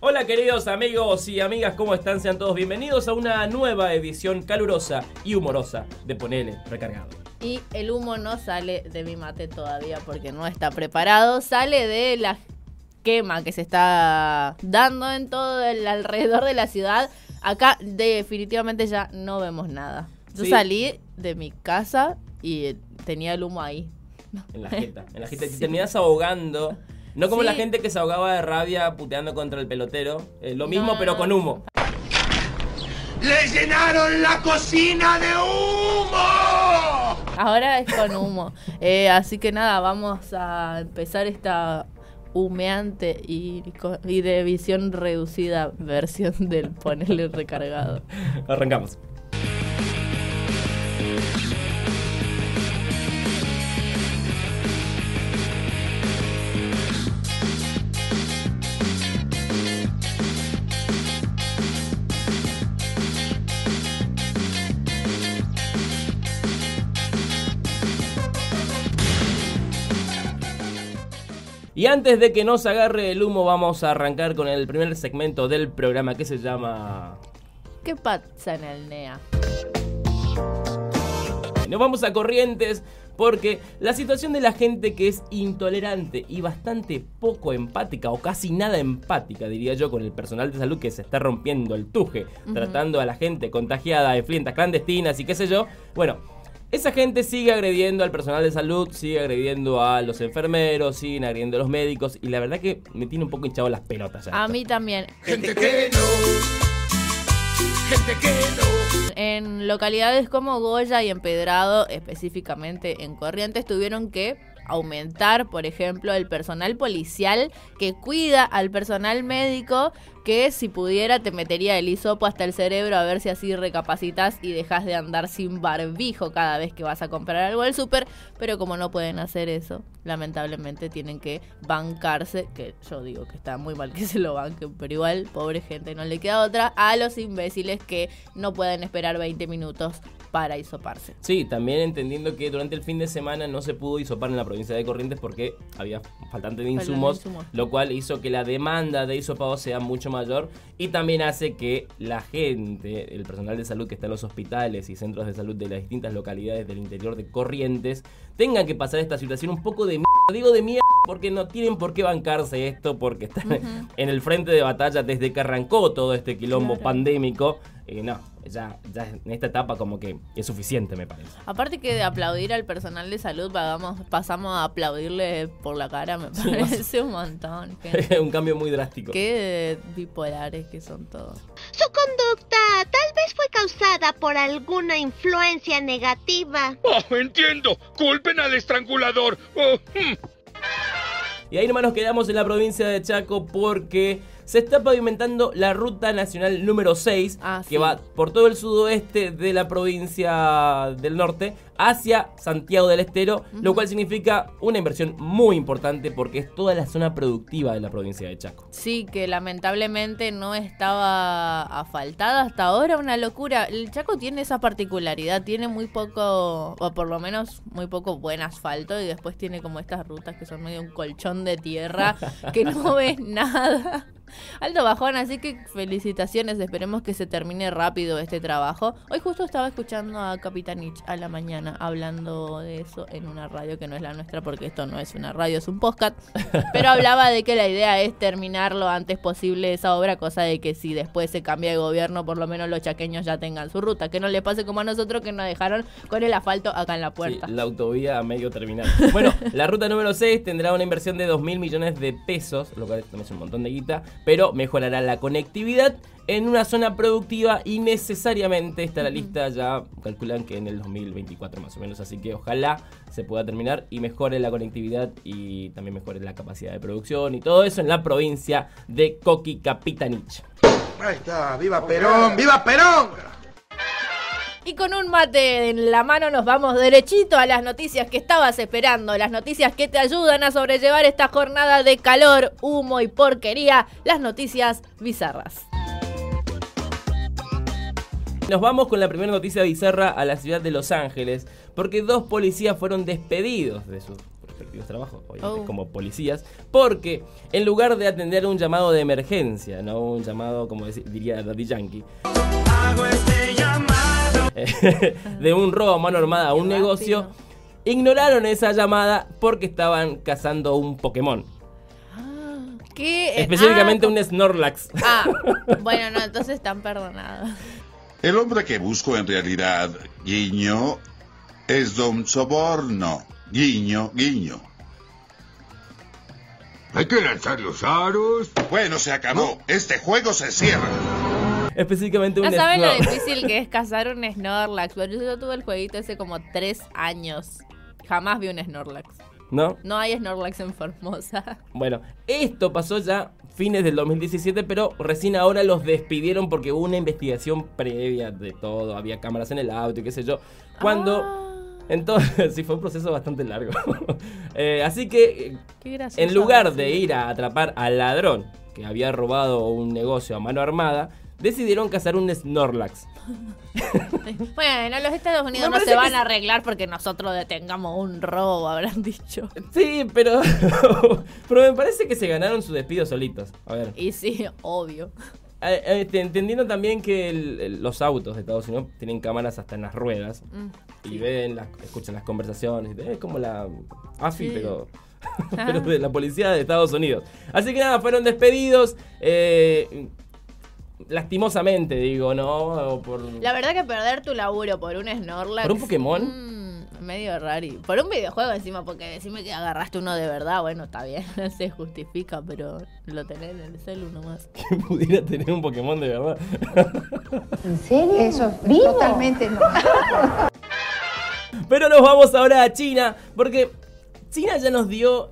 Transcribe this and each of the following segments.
Hola queridos amigos y amigas, ¿cómo están? Sean todos bienvenidos a una nueva edición calurosa y humorosa de Ponele Recargado. Y el humo no sale de mi mate todavía porque no está preparado, sale de la quema que se está dando en todo el alrededor de la ciudad. Acá definitivamente ya no vemos nada. Yo Sí. salí de mi casa y tenía el humo ahí. En la jeta. En la jeta. Te terminás ahogando. No como Sí. la gente que se ahogaba de rabia puteando contra el pelotero. Eh, lo mismo, No, pero con humo. ¡Le llenaron la cocina de humo! Ahora es con humo. Eh, así que nada, vamos a empezar esta humeante y de visión reducida versión del ponerle recargado. Arrancamos. Y antes de que nos agarre el humo, vamos a arrancar con el primer segmento del programa que se llama ¿Qué pasa en el NEA? Nos vamos a Corrientes porque la situación de la gente que es intolerante y bastante poco empática o casi nada empática, diría yo, con el personal de salud que se está rompiendo el tuje, tratando a la gente contagiada de fiestas clandestinas y qué sé yo. Bueno, esa gente sigue agrediendo al personal de salud, sigue agrediendo a los enfermeros, siguen agrediendo a los médicos y la verdad que me tiene un poco hinchado las pelotas. ya A esto. mí también. Gente que no. Gente que no. En localidades como Goya y Empedrado, específicamente en Corrientes, tuvieron que aumentar, por ejemplo, el personal policial que cuida al personal médico que si pudiera te metería el hisopo hasta el cerebro a ver si así recapacitas y dejas de andar sin barbijo cada vez que vas a comprar algo al súper, pero como no pueden hacer eso, lamentablemente tienen que bancarse, que yo digo que está muy mal que se lo banquen, pero igual, pobre gente, no le queda otra, a los imbéciles que no pueden esperar 20 minutos para hisoparse. Sí, también entendiendo que durante el fin de semana no se pudo hisopar en la provincia de Corrientes porque había faltante de insumos, insumos. lo cual hizo que la demanda de hisopado sea mucho mayor y también hace que la gente, el personal de salud que está en los hospitales y centros de salud de las distintas localidades del interior de Corrientes tengan que pasar esta situación un poco de mierda. Digo de mierda porque no tienen por qué bancarse esto porque están en el frente de batalla desde que arrancó todo este quilombo Claro. pandémico. Eh, no, ya, ya en esta etapa como que es suficiente me parece. Aparte que de aplaudir al personal de salud, pagamos, pasamos a aplaudirle por la cara, me parece un montón. gente. un cambio muy drástico. Qué bipolares que son todos. Su conducta tal vez fue causada por alguna influencia negativa. Oh, entiendo. Culpen al estrangulador. Oh, hmm. Y ahí nomás nos quedamos en la provincia de Chaco porque se está pavimentando la ruta nacional número 6 Ah, que sí. va por todo el sudoeste de la provincia del norte hacia Santiago del Estero, lo cual significa una inversión muy importante porque es toda la zona productiva de la provincia de Chaco. Sí, que lamentablemente no estaba asfaltada hasta ahora, una locura. El Chaco tiene esa particularidad, tiene muy poco, o por lo menos muy poco buen asfalto, y después tiene como estas rutas que son medio un colchón de tierra, que no ves nada. Alto bajón, así que felicitaciones, esperemos que se termine rápido este trabajo. Hoy justo estaba escuchando a Capitanich a la mañana hablando de eso en una radio que no es la nuestra porque esto no es una radio, es un podcast. Pero hablaba de que la idea es terminar lo antes posible esa obra, cosa de que si después se cambia de gobierno, por lo menos los chaqueños ya tengan su ruta. Que no le pase como a nosotros que nos dejaron con el asfalto acá en la Sí, puerta. la autovía a medio terminar. Bueno, la ruta número 6 tendrá una inversión de 2 mil millones de pesos, lo cual también es un montón de guita, pero mejorará la conectividad en una zona productiva y necesariamente está la lista ya calculan que en el 2024 más o menos, así que ojalá se pueda terminar y mejore la conectividad y también mejore la capacidad de producción y todo eso en la provincia de Coqui Capitanich. Ahí está. ¡Viva Perón! ¡Viva Perón! Y con un mate en la mano nos vamos derechito a las noticias que estabas esperando, las noticias que te ayudan a sobrellevar esta jornada de calor, humo y porquería, las noticias bizarras. Nos vamos con la primera noticia bizarra a la ciudad de Los Ángeles, porque dos policías fueron despedidos de sus respectivos trabajos, obviamente, Oh. como policías, porque en lugar de atender un llamado de emergencia, no un llamado, como diría Daddy Yankee, de un robo a mano armada a un Qué negocio, ignoraron esa llamada porque estaban cazando un Pokémon. ¿Qué? Eh, Específicamente ah, un Snorlax. Ah, bueno, no, entonces están perdonados. El hombre que busco en realidad, guiño, es Don Soborno. Guiño, guiño. Hay que lanzar los aros. Bueno, se acabó. Este juego se cierra. Específicamente un No saben lo difícil que es cazar un Snorlax. Pero yo tuve el jueguito hace como tres años. Jamás vi un Snorlax. ¿No? No hay Snorlax en Formosa. Bueno, esto pasó ya fines del 2017, pero recién ahora los despidieron porque hubo una investigación previa de todo, había cámaras en el auto y qué sé yo. Cuando... Ah, Entonces, sí, fue un proceso bastante largo. Eh, así que, en lugar de ir a atrapar al ladrón que había robado un negocio a mano armada, decidieron cazar un Snorlax. Bueno, los Estados Unidos no se van a arreglar porque nosotros detengamos un robo, habrán dicho. Sí, pero... pero me parece que se ganaron su despido solitos. A ver. Y sí, obvio. Eh, eh, te- entendiendo también que el- los autos de Estados Unidos tienen cámaras hasta en las ruedas Mm, y ven, las, escuchan las conversaciones. Es como la AFI, Sí. pero, pero de la policía de Estados Unidos. Así que nada, fueron despedidos. eh, lastimosamente, digo, ¿no? Por, La verdad que perder tu laburo por un Snorlax. ¿Por un Pokémon? mm, medio raro. Por un videojuego encima, porque decime que agarraste uno de verdad, bueno, está bien, se justifica, pero lo tenés en el celu nomás. que pudiera tener un Pokémon de verdad. ¿En serio? Eso, totalmente no. Pero nos vamos ahora a China, porque China ya nos dio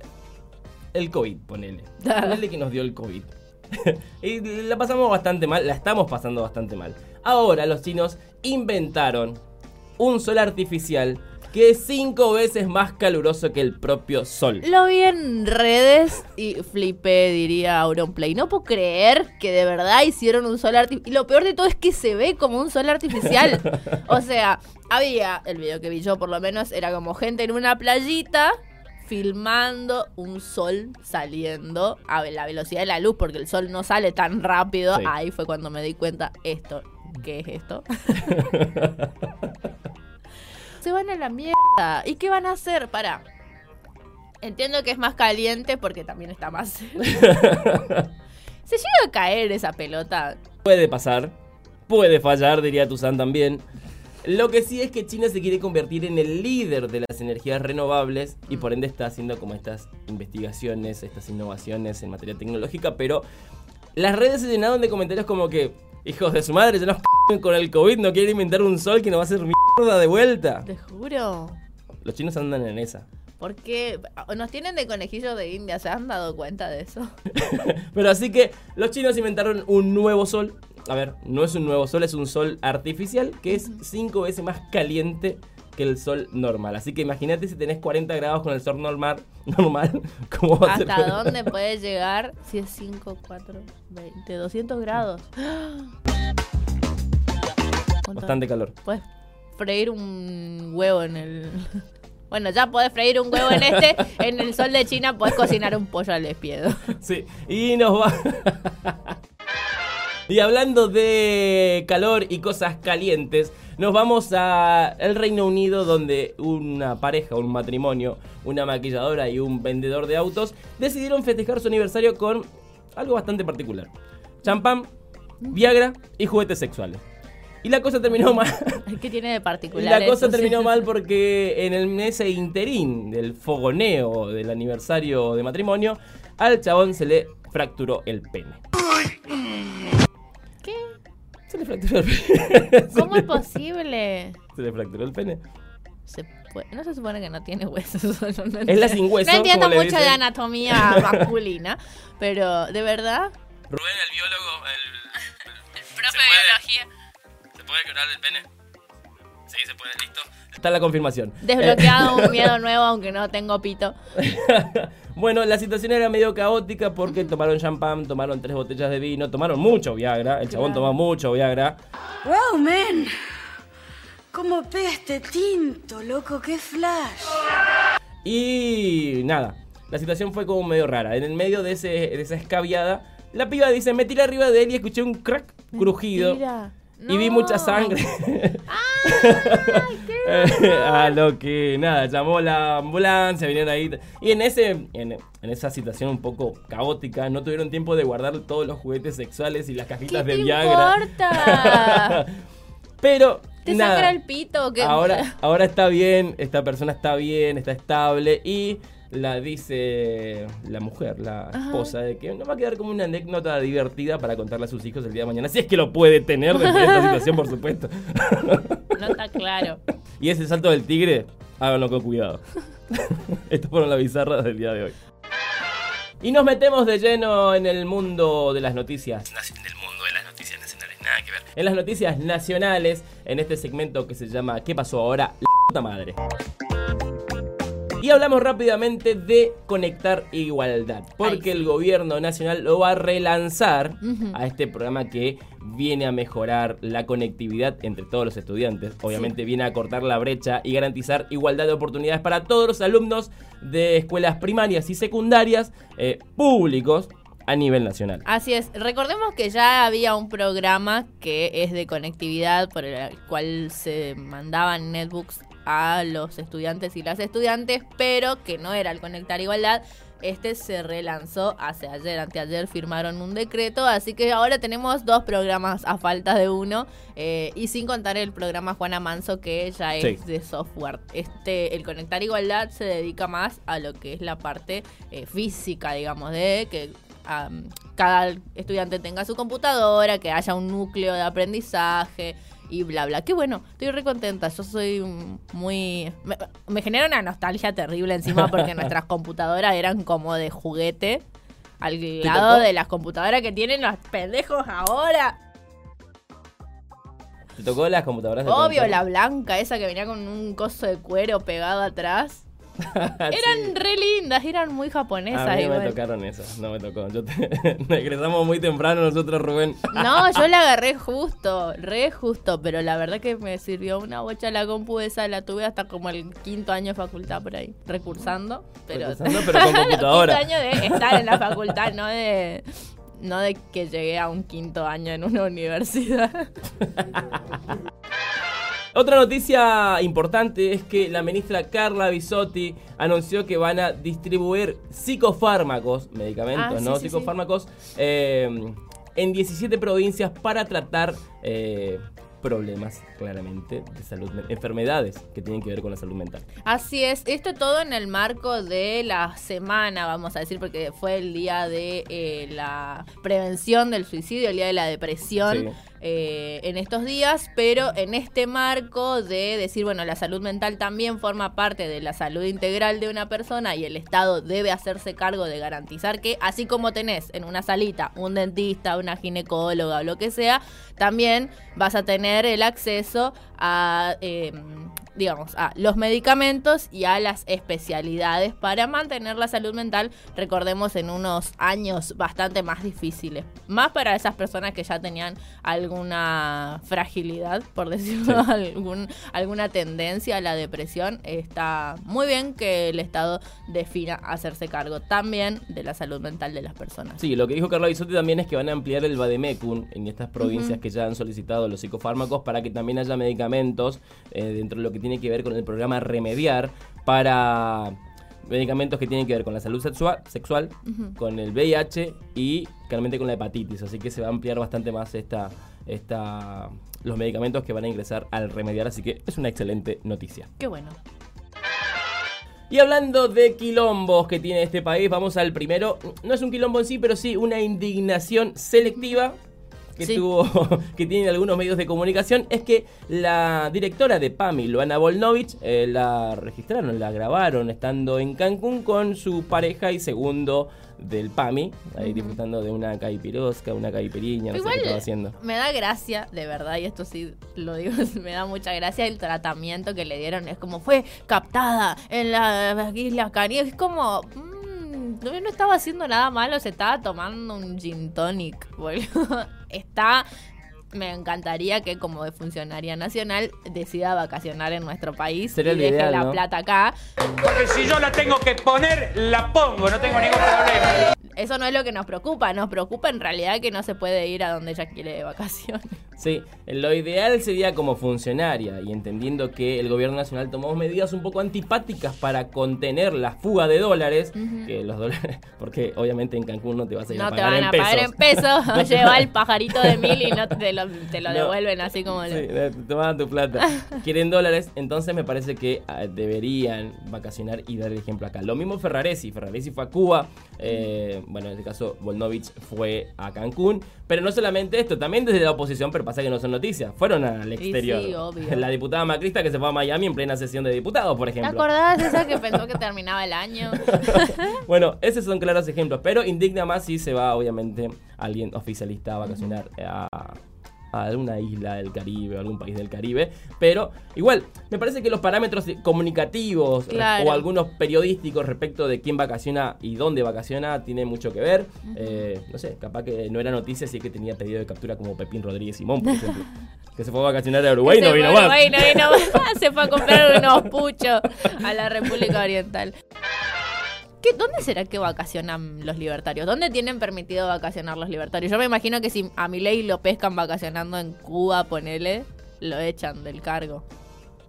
el COVID, ponele. Ponele que nos dio el COVID. y la pasamos bastante mal, la estamos pasando bastante mal. Ahora los chinos inventaron un sol artificial que es cinco veces más caluroso que el propio sol. Lo vi en redes y flipé, diría Auronplay. No puedo creer que de verdad hicieron un sol artificial. Y lo peor de todo es que se ve como un sol artificial. o sea, había, el video que vi yo por lo menos, era como gente en una playita filmando un sol saliendo a la velocidad de la luz, porque el sol no sale tan rápido. Sí. Ahí fue cuando me di cuenta, esto, ¿qué es esto? se van a la mierda. ¿Y qué van a hacer? Para. Entiendo que es más caliente porque también está más. se llega a caer esa pelota. Puede pasar, puede fallar, diría Tuzán también. Lo que sí es que China se quiere convertir en el líder de las energías renovables y por ende está haciendo como estas investigaciones, estas innovaciones en materia tecnológica, pero las redes se llenaron de comentarios como que, hijos de su madre, ya nos c***en con el COVID, no quieren inventar un sol que nos va a hacer mierda de vuelta. Te juro. Los chinos andan en esa. Porque nos tienen de conejillos de India, ¿se han dado cuenta de eso? Pero así que los chinos inventaron un nuevo sol. A ver, no es un nuevo sol, es un sol artificial que es cinco veces más caliente que el sol normal. Así que imagínate si tenés 40 grados con el sol normal, normal ¿cómo va a ser? ¿Hasta dónde puede llegar si es 5, 4, 20, 200 grados? Bastante calor. Puedes freír un huevo en el... Bueno, ya podés freír un huevo en este. En el sol de China podés cocinar un pollo al despiedo. Sí, y nos va. y hablando de calor y cosas calientes, nos vamos a el Reino Unido donde una pareja, un matrimonio, una maquilladora y un vendedor de autos decidieron festejar su aniversario con algo bastante particular. Champán, Viagra y juguetes sexuales. Y la cosa terminó mal. ¿Qué tiene de particular? la cosa eso? terminó mal porque en el ese interín del fogoneo del aniversario de matrimonio, al chabón se le fracturó el pene. ¿Qué? Se le fracturó el pene. Se ¿Cómo es posible? Se le fracturó el pene. Se puede- No se supone que no tiene huesos. no Es la sin hueso, No entiendo mucho de anatomía masculina, pero de verdad. Rubén, el biólogo, el, Profe de biología. ¿Se puede quebrar el pene? Sí, se puede, listo. Está la confirmación. Desbloqueado un miedo nuevo, aunque no tengo pito. bueno, la situación era medio caótica porque tomaron champán, tomaron tres botellas de vino, tomaron mucho Viagra. El chabón tomó mucho Viagra. ¡Wow, men! ¿Cómo pega este tinto, loco? ¡Qué flash! Y nada, la situación fue como medio rara. En el medio de, ese, de esa escabiada, la piba dice, me tiré arriba de él y escuché un crack crujido. Mentira. Y vi mucha sangre. a lo que nada, llamó la ambulancia, vinieron ahí. Y en ese, en, en esa situación un poco caótica, no tuvieron tiempo de guardar todos los juguetes sexuales y las ¿Qué cajitas te de Viagra. importa? Pero ¿Te nada, sangra el pito? ahora, ahora está bien, esta persona está bien, está estable y la dice la mujer, la esposa, de que no va a quedar como una anécdota divertida para contarle a sus hijos el día de mañana, si es que lo puede tener dentro de esta situación, por supuesto. No está claro. Y ese salto del tigre, háganlo con cuidado. Estas fueron las bizarras del día de hoy. Y nos metemos de lleno en el mundo de las noticias. Del mundo de las noticias nacionales, nada que ver. En las noticias nacionales, en este segmento que se llama ¿Qué pasó ahora? La puta madre. Y hablamos rápidamente de conectar igualdad, porque Ay, sí. el gobierno nacional lo va a relanzar a este programa que viene a mejorar la conectividad entre todos los estudiantes. Obviamente viene a cortar la brecha y garantizar igualdad de oportunidades para todos los alumnos de escuelas primarias y secundarias eh, públicos a nivel nacional. Así es, recordemos que ya había un programa que es de conectividad por el cual se mandaban netbooks a los estudiantes y las estudiantes, pero que no era el Conectar Igualdad. Este se relanzó hace ayer, anteayer firmaron un decreto, así que ahora tenemos dos programas a falta de uno eh, y sin contar el programa Juana Manso que ya es Sí. de software. Este, el Conectar Igualdad se dedica más a lo que es la parte eh, física, digamos, de que cada estudiante tenga su computadora, que haya un núcleo de aprendizaje y bla bla. Qué bueno, estoy re contenta. Yo soy muy. Me, me genera una nostalgia terrible encima porque nuestras computadoras eran como de juguete. Al lado de las computadoras que tienen los pendejos ahora. ¿Te tocó las computadoras de Obvio, la blanca, esa que venía con un coso de cuero pegado atrás. Eran Sí. re lindas, eran muy japonesas A mí no me tocaron esas, no me tocó. Yo te... egresamos muy temprano nosotros, Rubén. No, yo la agarré justo, re justo, pero la verdad que me sirvió una bocha la compu esa, la tuve hasta como el quinto año de facultad por ahí, recursando, pero, Recursando, pero con computadora. quinto año de estar en la facultad, no de no de que llegué a un quinto año en una universidad. Otra noticia importante es que la ministra Carla Bisotti anunció que van a distribuir psicofármacos, medicamentos, Ah, ¿no? sí, sí. psicofármacos eh, en 17 provincias para tratar eh, problemas, claramente, de salud, enfermedades que tienen que ver con la salud mental. Así es, esto todo en el marco de la semana, vamos a decir, porque fue el día de eh, la prevención del suicidio, el día de la depresión. Sí. Eh, en estos días, pero en este marco de decir, bueno, la salud mental también forma parte de la salud integral de una persona y el Estado debe hacerse cargo de garantizar que, así como tenés en una salita un dentista, una ginecóloga o lo que sea, también vas a tener el acceso a, eh, digamos, a los medicamentos y a las especialidades para mantener la salud mental, recordemos, en unos años bastante más difíciles. Más para esas personas que ya tenían alguna fragilidad, por decirlo, algún, alguna tendencia a la depresión. Está muy bien que el Estado defina hacerse cargo también de la salud mental de las personas. Sí, lo que dijo Carla Bisotti también es que van a ampliar el Bademecum en estas provincias que ya han solicitado los psicofármacos para que también haya medicamentos eh, dentro de lo que tiene que ver con el programa Remediar para medicamentos que tienen que ver con la salud sexua- sexual, con el VIH y claramente con la hepatitis. Así que se va a ampliar bastante más esta, esta, los medicamentos que van a ingresar al Remediar. Así que es una excelente noticia. Qué bueno. Y hablando de quilombos que tiene este país, vamos al primero. No es un quilombo en sí, pero sí una indignación selectiva que Sí. tuvo, que tienen algunos medios de comunicación. Es que la directora de PAMI, Luana Volnovich, eh, la registraron, la grabaron estando en Cancún con su pareja y segundo del PAMI, ahí disfrutando de una caipirosca, una caipiriña, no sé qué estaba haciendo. me da gracia, de verdad, y esto sí lo digo, me da mucha gracia el tratamiento que le dieron. Es como fue captada en la Isla Caribe. Es como. mm, no, no estaba haciendo nada malo, se estaba tomando un gin tonic, boludo. Está. me encantaría que como funcionaria nacional decida vacacionar en nuestro país Sería y deje ideal, la ¿no? plata acá. Porque si yo la tengo que poner, la pongo, no tengo ningún problema. Eso no es lo que nos preocupa, nos preocupa en realidad que no se puede ir a donde ella quiere de vacaciones. Sí, lo ideal sería como funcionaria y entendiendo que el gobierno nacional tomó medidas un poco antipáticas para contener la fuga de dólares, que los dólares, porque obviamente en Cancún no te vas a ir No a te pagar van en a pesos. pagar en pesos, lleva el pajarito de mil y no te lo, te lo No. devuelven así como... Sí, eh, toma tu plata. Quieren dólares, entonces me parece que ah, deberían vacacionar y dar el ejemplo acá. Lo mismo Ferraresi. Ferraresi fue a Cuba. eh, bueno, en este caso, Volnovich fue a Cancún. Pero no solamente esto, también desde la oposición, pero pasa que no son noticias. Fueron al exterior. sí, obvio. La diputada Macrista que se fue a Miami en plena sesión de diputados, por ¿Te ejemplo. acordás de esa que pensó que terminaba el año? Bueno, esos son claros ejemplos, pero indigna más si se va, obviamente, alguien oficialista a vacacionar a, a alguna isla del Caribe o algún país del Caribe. Pero igual, me parece que los parámetros comunicativos Claro. o algunos periodísticos respecto de quién vacaciona y dónde vacaciona tienen mucho que ver. Eh, no sé, capaz que no era noticia si es que tenía pedido de captura como Pepín Rodríguez Simón, por ejemplo. que se fue a vacacionar a Uruguay y no vino más. Uruguay, no vino más. Se fue a comprar unos puchos a la República Oriental. ¿Qué, ¿Dónde será que vacacionan los libertarios? ¿Dónde tienen permitido vacacionar los libertarios? Yo me imagino que si a Milei lo pescan vacacionando en Cuba, ponele, lo echan del cargo.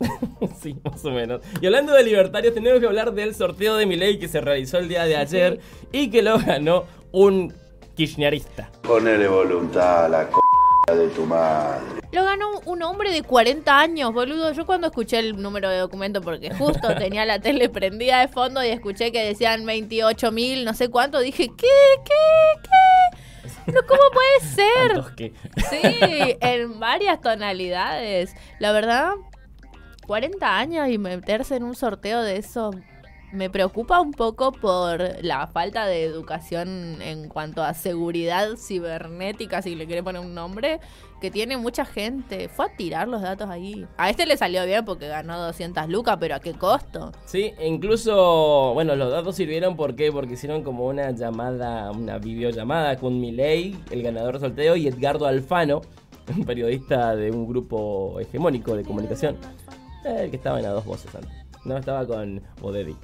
Sí, más o menos. Y hablando de libertarios, tenemos que hablar del sorteo de Milei que se realizó el día de ayer y que lo ganó un kirchnerista. Ponele voluntad a la c de tu madre. Lo ganó un hombre de 40 años, boludo. Yo cuando escuché el número de documento, porque justo tenía la tele prendida de fondo y escuché que decían 28 mil, no sé cuánto, dije, ¿qué? ¿Qué? ¿Qué? ¿Pero cómo puede ser? Sí, en varias tonalidades. La verdad, 40 años y meterse en un sorteo de eso me preocupa un poco por la falta de educación en cuanto a seguridad cibernética, si le quiere poner un nombre, que tiene mucha gente. Fue a tirar los datos ahí. A este le salió bien porque ganó 200 lucas, pero ¿a qué costo? Sí, incluso, bueno, los datos sirvieron ¿por qué? porque hicieron como una llamada, una videollamada con Milei, el ganador del sorteo, y Edgardo Alfano, un periodista de un grupo hegemónico de comunicación, eh, el que estaba en a dos voces antes. No, estaba con Bodedi.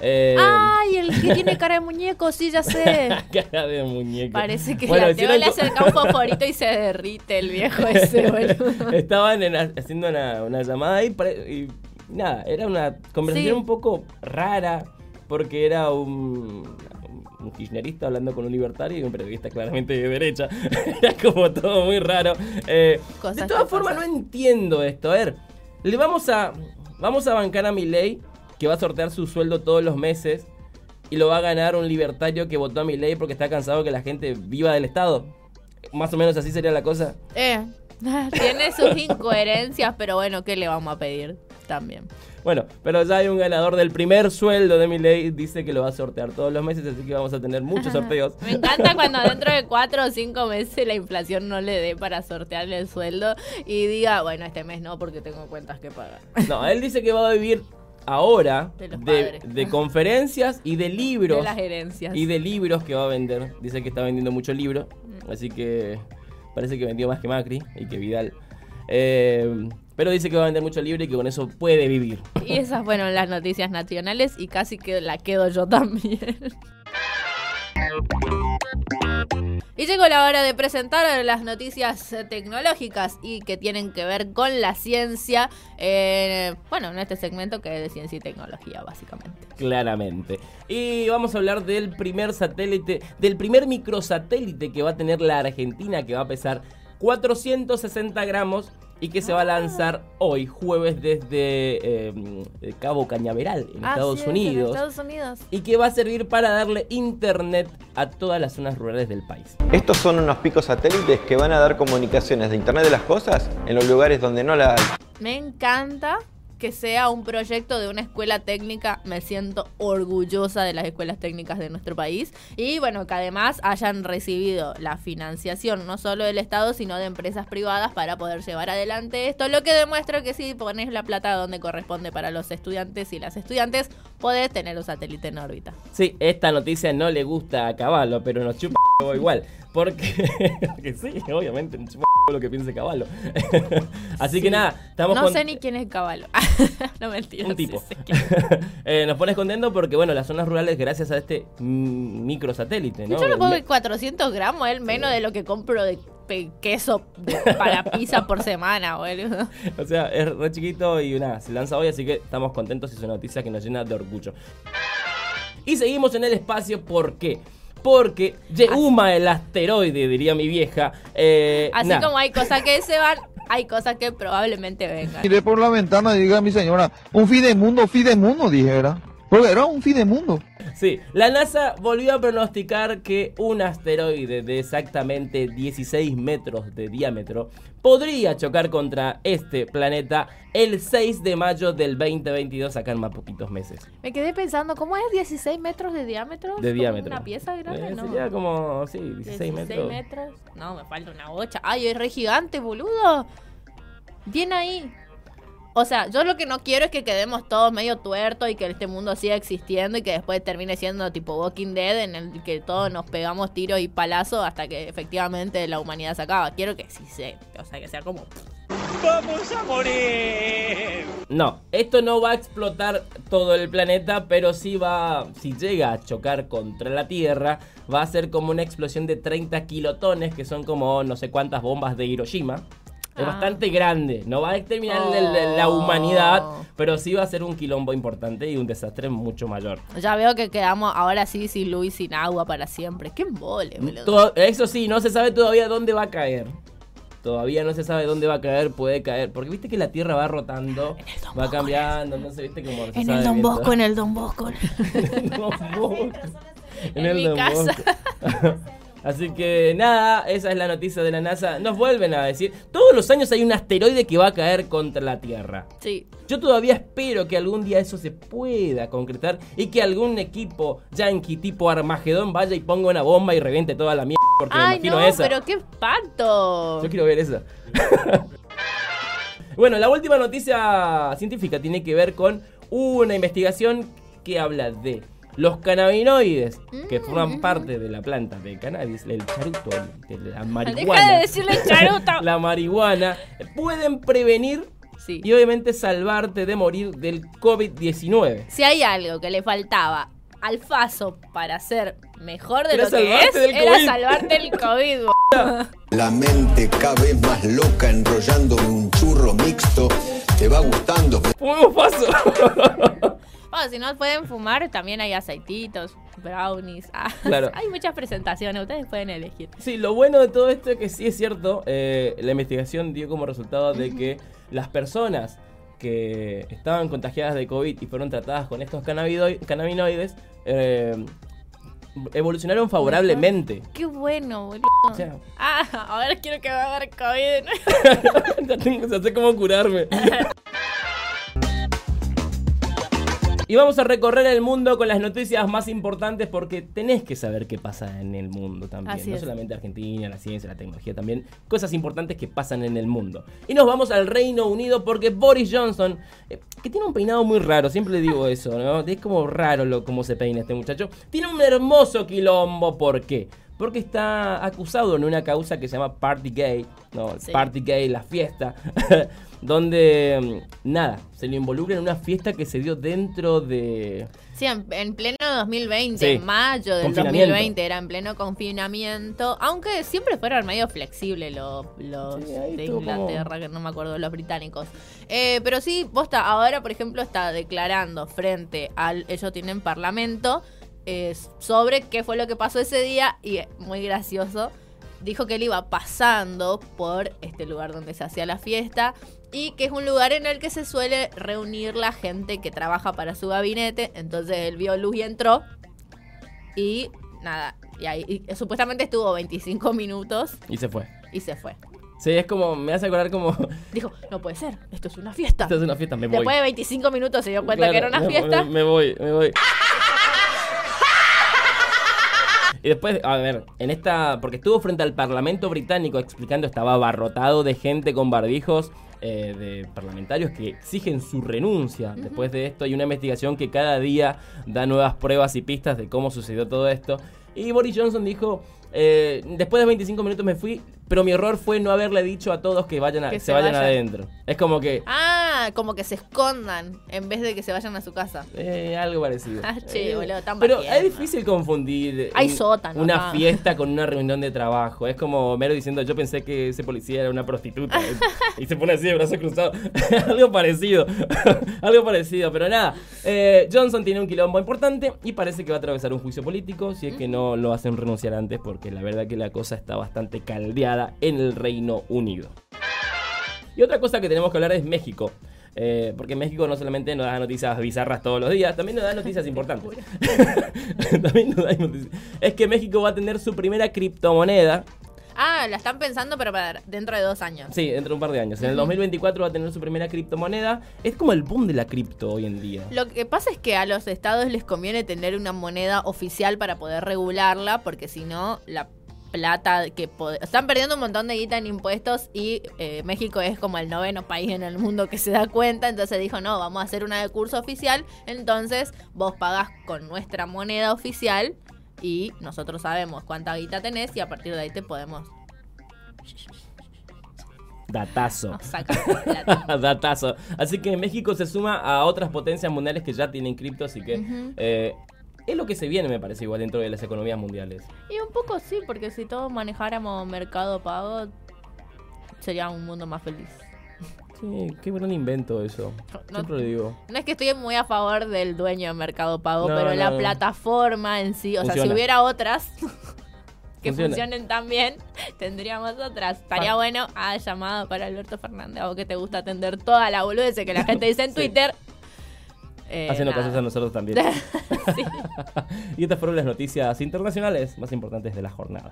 Eh, ¡Ay, el que tiene cara de muñeco! Sí, ya sé. cara de muñeco. Parece que Bueno, la Teo le acerca un fosforito y se derrite el viejo ese, boludo. Estaban en- haciendo una, una llamada y, nada, era una conversación Sí. un poco rara porque era un, un kirchnerista hablando con un libertario y un periodista claramente de derecha. era como todo muy raro. Eh, de todas formas no entiendo esto. A ver, le vamos a, vamos a bancar a Milei que va a sortear su sueldo todos los meses y lo va a ganar un libertario que votó a Milei porque está cansado que la gente viva del Estado. Más o menos así sería la cosa. Eh, tiene sus incoherencias, pero bueno, ¿qué le vamos a pedir? También. Bueno, pero ya hay un ganador del primer sueldo de mi ley. Dice que lo va a sortear todos los meses, así que vamos a tener muchos sorteos. Me encanta cuando dentro de cuatro o cinco meses la inflación no le dé para sortearle el sueldo y diga, bueno, este mes no porque tengo cuentas que pagar. No, él dice que va a vivir ahora De los de, padres. de conferencias y de libros. De las herencias. Y de libros que va a vender. Dice que está vendiendo mucho libro. Mm. Así que parece que vendió más que Macri y que Vidal. Eh, pero dice que va a vender mucho libro y que con eso puede vivir. Y esas fueron las noticias nacionales y casi que la quedo yo también. Y llegó la hora de presentar las noticias eh, tecnológicas y que tienen que ver con la ciencia, eh, bueno, en este segmento que es de ciencia y tecnología, básicamente. Claramente. Y vamos a hablar del primer satélite, del primer microsatélite que va a tener la Argentina, que va a pesar 460 gramos y que se va a lanzar hoy, jueves, desde eh, Cabo Cañaveral, en Estados Así es, en Unidos. Estados Unidos. Y que va a servir para darle internet a todas las zonas rurales del país. Estos son unos picos satélites que van a dar comunicaciones de Internet de las Cosas en los lugares donde no la hay. Me encanta que sea un proyecto de una escuela técnica. Me siento orgullosa de las escuelas técnicas de nuestro país. Y bueno, que además hayan recibido la financiación no solo del Estado, sino de empresas privadas para poder llevar adelante esto. Lo que demuestra que si pones la plata donde corresponde para los estudiantes y las estudiantes, podés tener un satélite en órbita. Sí, esta noticia no le gusta a Caballo, pero nos chupa igual. Porque, que sí, obviamente, me chupa lo que piense Caballo. Así que nada, estamos No con- sé ni quién es Caballo. no mentira. un tipo. Eh, nos pones contento porque, bueno, las zonas rurales, gracias a este microsatélite, ¿no? Yo le pongo Me- 400 gramos, es menos de lo que compro de queso para pizza por semana, boludo. O sea, es re chiquito y nada, se lanza hoy, así que estamos contentos y es una noticia que nos llena de orgullo. Y seguimos en el espacio, ¿por qué? Porque Yeuma, el asteroide, diría mi vieja. eh, Así nada. como hay cosas que se van, hay cosas que probablemente vengan. Miré por la ventana y diga a mi señora, un fin de mundo, fin de mundo, dije, ¿verdad? Porque era un fin de mundo. Sí, la NASA volvió a pronosticar que un asteroide de exactamente 16 metros de diámetro podría chocar contra este planeta el 6 de mayo del 2022, acá en más poquitos meses. Me quedé pensando, ¿cómo es 16 metros de diámetro? De ¿Como diámetro. ¿Una pieza grande? Eh, no. Sería como, sí, 16, metros. No, me falta una bocha. Ay, es re gigante, boludo. Bien ahí. O sea, yo lo que no quiero es que quedemos todos medio tuertos y que este mundo siga existiendo y que después termine siendo tipo Walking Dead en el que todos nos pegamos tiros y palazos hasta que efectivamente la humanidad se acaba. Quiero que sí se, o sea, que sea como ¡Vamos a morir! No, esto no va a explotar todo el planeta, pero sí va, si llega a chocar contra la Tierra, va a ser como una explosión de 30 kilotones, que son como no sé cuántas bombas de Hiroshima. Es Ah. bastante grande, no va a exterminar el- el- la Oh. humanidad, pero sí va a ser un quilombo importante y un desastre mucho mayor. Ya veo que quedamos ahora sí sin luz y sin agua para siempre. Qué embole, boludo. Eso sí, no se sabe todavía dónde va a caer. Todavía no se sabe dónde va a caer, puede caer. Porque viste que la Tierra va rotando, va cambiando, entonces viste como... se En el Don Bosco, en el Don Bosco. Don Bosco. En mi Don casa. Bosco. Así que nada, esa es la noticia de la NASA. Nos vuelven a decir, todos los años hay un asteroide que va a caer contra la Tierra. Sí. Yo todavía espero que algún día eso se pueda concretar y que algún equipo yankee tipo Armagedón vaya y ponga una bomba y reviente toda la mierda. Porque me Ay, imagino no, esa. pero qué espanto. Yo quiero ver esa. bueno, la última noticia científica tiene que ver con una investigación que habla de los cannabinoides que forman parte de la planta de cannabis, el charuto, el- de la marihuana. Deja de decirle charuto. la marihuana pueden prevenir Sí. y obviamente salvarte de morir del COVID-19. Si hay algo que le faltaba al Faso para ser mejor de Era lo que es, del era COVID. salvarte del COVID. La mente cada vez más loca enrollándome un churro mixto. Te va gustando. ¡Fuego paso! Bueno, si no pueden fumar, también hay aceititos, brownies. ah, Claro. Hay muchas presentaciones, ustedes pueden elegir. Sí, lo bueno de todo esto es que sí es cierto, eh, la investigación dio como resultado de que las personas que estaban contagiadas de COVID y fueron tratadas con estos cannabinoides eh, evolucionaron favorablemente. Qué bueno, boludo. O sea, Ah, ahora quiero que me agarre COVID. ya tengo, ya sé cómo curarme. Y vamos a recorrer el mundo con las noticias más importantes porque tenés que saber qué pasa en el mundo también. Así no es. solamente Argentina, la ciencia, la tecnología, también cosas importantes que pasan en el mundo. Y nos vamos al Reino Unido porque Boris Johnson, eh, que tiene un peinado muy raro, siempre le digo eso, ¿no? Es como raro lo, cómo se peina este muchacho. Tiene un hermoso quilombo, ¿por qué? Porque está acusado en una causa que se llama Party Gay, ¿no? Sí. Party Gay, la fiesta, donde, mm, nada, se le involucra en una fiesta que se dio dentro de... Sí, en, en pleno 2020, Sí. en mayo del Confinamiento. 2020, era en pleno confinamiento. Aunque siempre fueron medio flexibles los, los Sí, ahí de como- Inglaterra, que no me acuerdo, los británicos. Eh, pero sí, posta, ahora, por ejemplo, está declarando frente al. Ellos tienen parlamento eh, sobre qué fue lo que pasó ese día y eh, muy gracioso. Dijo que él iba pasando por este lugar donde se hacía la fiesta y que es un lugar en el que se suele reunir la gente que trabaja para su gabinete. Entonces él vio luz y entró. Y nada, y ahí y supuestamente estuvo 25 minutos Y se fue. y se fue. Sí, es como, me hace acordar como... Dijo, no puede ser, esto es una fiesta. Esto es una fiesta, me voy. Después de 25 minutos se dio cuenta que era una fiesta. Me, me voy, me voy. Y después, a ver, en esta. Porque estuvo frente al Parlamento británico explicando, estaba abarrotado de gente con barbijos, eh, de parlamentarios que exigen su renuncia. Después de esto, hay una investigación que cada día da nuevas pruebas y pistas de cómo sucedió todo esto. Y Boris Johnson dijo Eh, después de 25 minutos me fui, pero mi error fue no haberle dicho a todos que vayan a- Que se, se vayan vayan. adentro. Es como que Ah, como que se escondan en vez de que se vayan a su casa. eh, algo parecido. Ah, che, Eh, boludo, tan Pero es difícil confundir Hay un- sótano una fiesta con una reunión de trabajo. Es como Mero diciendo, yo pensé que ese policía era una prostituta. y se pone así de brazos cruzados. algo parecido. algo parecido. Pero nada, eh, Johnson tiene un quilombo importante y parece que va a atravesar un juicio político si es que no lo hacen renunciar antes porque la verdad que la cosa está bastante caldeada en el Reino Unido. Y otra cosa que tenemos que hablar es México. Eh, porque México no solamente nos da noticias bizarras todos los días, también nos da noticias importantes. también nos da noticias. Es que México va a tener su primera criptomoneda. Ah, la están pensando, pero para dentro de dos años. Sí, dentro de un par de años. En el 2024 va a tener su primera criptomoneda. Es como el boom de la cripto hoy en día. Lo que pasa es que a los estados les conviene tener una moneda oficial para poder regularla, porque si no, la plata que están perdiendo un montón de guita en impuestos y eh, México es como el noveno país en el mundo que se da cuenta, entonces dijo, no, vamos a hacer una de curso oficial, entonces vos pagás con nuestra moneda oficial y nosotros sabemos cuánta guita tenés y a partir de ahí te podemos Datazo. Datazo. Así que México se suma a otras potencias mundiales que ya tienen cripto, así que eh, es lo que se viene, me parece, igual dentro de las economías mundiales. Y un poco sí, porque si todos manejáramos mercado pago, sería un mundo más feliz. Sí, qué gran invento eso. No- Siempre lo digo. No es que estoy muy a favor del dueño de Mercado Pago, No, pero no, la plataforma en sí, o sea, si hubiera otras que Funciona. funcionen tan bien, tendríamos otras. Estaría bueno, ah, llamado para Alberto Fernández, vos que te gusta atender toda la boludez que la gente dice en Sí. Twitter. Eh, Haciendo nada. casos a nosotros también. Y estas fueron las noticias internacionales más importantes de la jornada.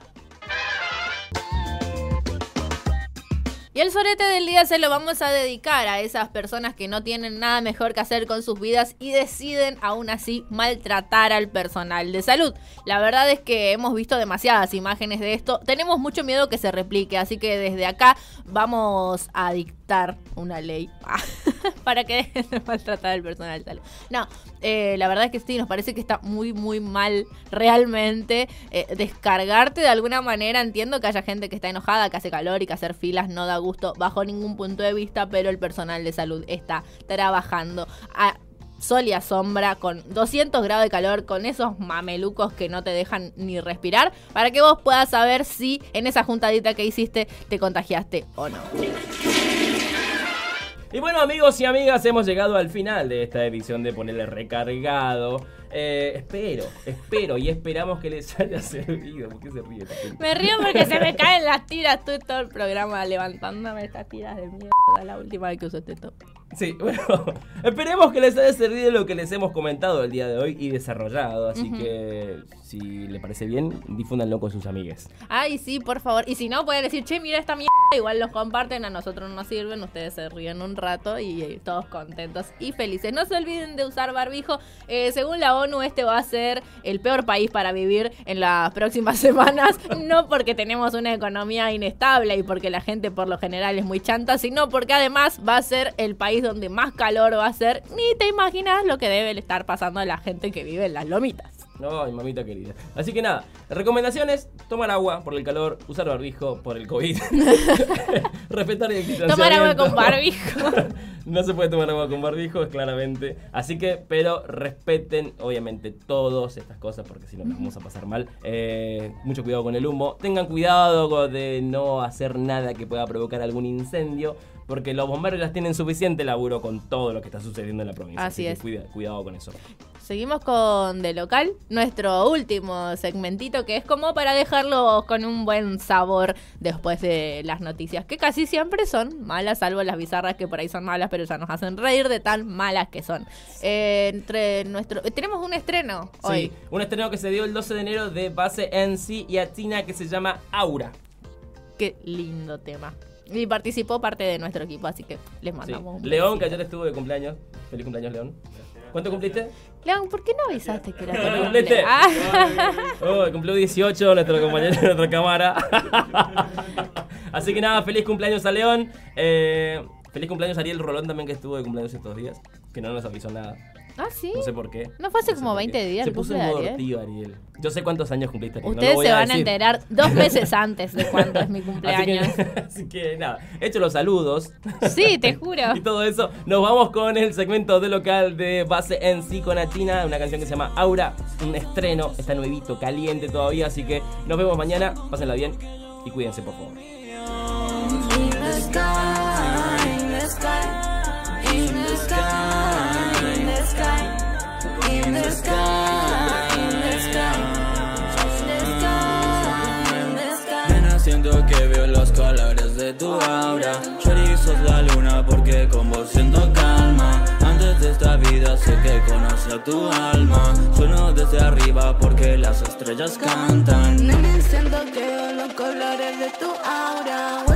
Y el sorete del día se lo vamos a dedicar a esas personas que no tienen nada mejor que hacer con sus vidas y deciden aún así maltratar al personal de salud. La verdad es que hemos visto demasiadas imágenes de esto. Tenemos mucho miedo que se replique, así que desde acá vamos a dictar una ley para que de maltratar al personal de salud. No, eh, la verdad es que sí, nos parece que está muy, muy mal realmente eh, descargarte de alguna manera. Entiendo que haya gente que está enojada, que hace calor y que hacer filas no da gusto bajo ningún punto de vista, pero el personal de salud está trabajando a sol y a sombra con 200 grados de calor, con esos mamelucos que no te dejan ni respirar, para que vos puedas saber si en esa juntadita que hiciste te contagiaste o no. Y bueno, amigos y amigas, hemos llegado al final de esta edición de Ponerle Recargado. Eh, espero, espero y esperamos que les haya servido. ¿Por qué se ríe? Me río porque se me caen las tiras. Estoy todo el programa levantándome estas tiras de mierda. La última vez que usé este top. Sí, bueno, esperemos que les haya servido lo que les hemos comentado el día de hoy y desarrollado. Así que, si le parece bien, difúndanlo con sus amigues. Ay, sí, por favor. Y si no, pueden decir, che, mira esta mierda. Igual los comparten, a nosotros no nos sirven. Ustedes se ríen un rato y, eh, todos contentos y felices. No se olviden de usar barbijo. Eh, según la ONU, este va a ser el peor país para vivir en las próximas semanas. No porque tenemos una economía inestable y porque la gente por lo general es muy chanta, sino porque además va a ser el país donde más calor va a ser. Ni te imaginas lo que debe estar pasando a la gente que vive en las lomitas. No, mi mamita querida. Así que nada, recomendaciones: tomar agua por el calor, usar barbijo por el COVID, respetar el distanciamiento. Tomar agua con barbijo. no se puede tomar agua con barbijo, claramente. Así que, pero respeten, obviamente, todas estas cosas, porque si no, nos vamos a pasar mal. Eh, mucho cuidado con el humo. Tengan cuidado de no hacer nada que pueda provocar algún incendio. Porque los bomberos ya tienen suficiente laburo con todo lo que está sucediendo en la provincia. Así que es. cuida- cuidado con eso. Seguimos con De Local, nuestro último segmentito que es como para dejarlo con un buen sabor después de las noticias, que casi siempre son malas, salvo las bizarras que por ahí son malas, pero ya nos hacen reír de tan malas que son. Eh, entre nuestro eh, Tenemos un estreno hoy. Sí, un estreno que se dio el 12 de enero de base NC y Atina que se llama Aura. Qué lindo tema. Y participó parte de nuestro equipo, así que les Sí. mandamos un León, que ayer estuvo de cumpleaños. Feliz cumpleaños, León. ¿Cuánto cumpliste? León, ¿por qué no avisaste que era tu cumpliste? Ah. Oh, cumplió 18 nuestro compañero de nuestra cámara. Así que nada, feliz cumpleaños a León. Eh, feliz cumpleaños a Ariel Rolón también que estuvo de cumpleaños estos días. Que no nos avisó nada. Ah, sí. No sé por qué. No fue hace como por 20 qué. días Se el puso de modo Ariel. Ariel. Yo sé cuántos años cumpliste. Ariel, no lo Ustedes voy se a van a enterar dos meses antes de cuándo es mi Así cumpleaños. que, así que nada, hecho los saludos. Sí, te juro. Y todo eso, nos vamos con el segmento de local de base en sí con China, una canción que se llama Aura, un estreno, está nuevito, caliente todavía, así que nos vemos mañana, pásenla bien y cuídense por favor. Sky, in the sky, in the sky, in the sky, in the sky. Nena, que veo los colores de tu aura. Shorty, sos la luna porque con vos siento calma. Antes de esta vida sé que conocí a tu alma. Sueno desde arriba porque las estrellas cantan. Nene, siento que veo los colores de tu aura.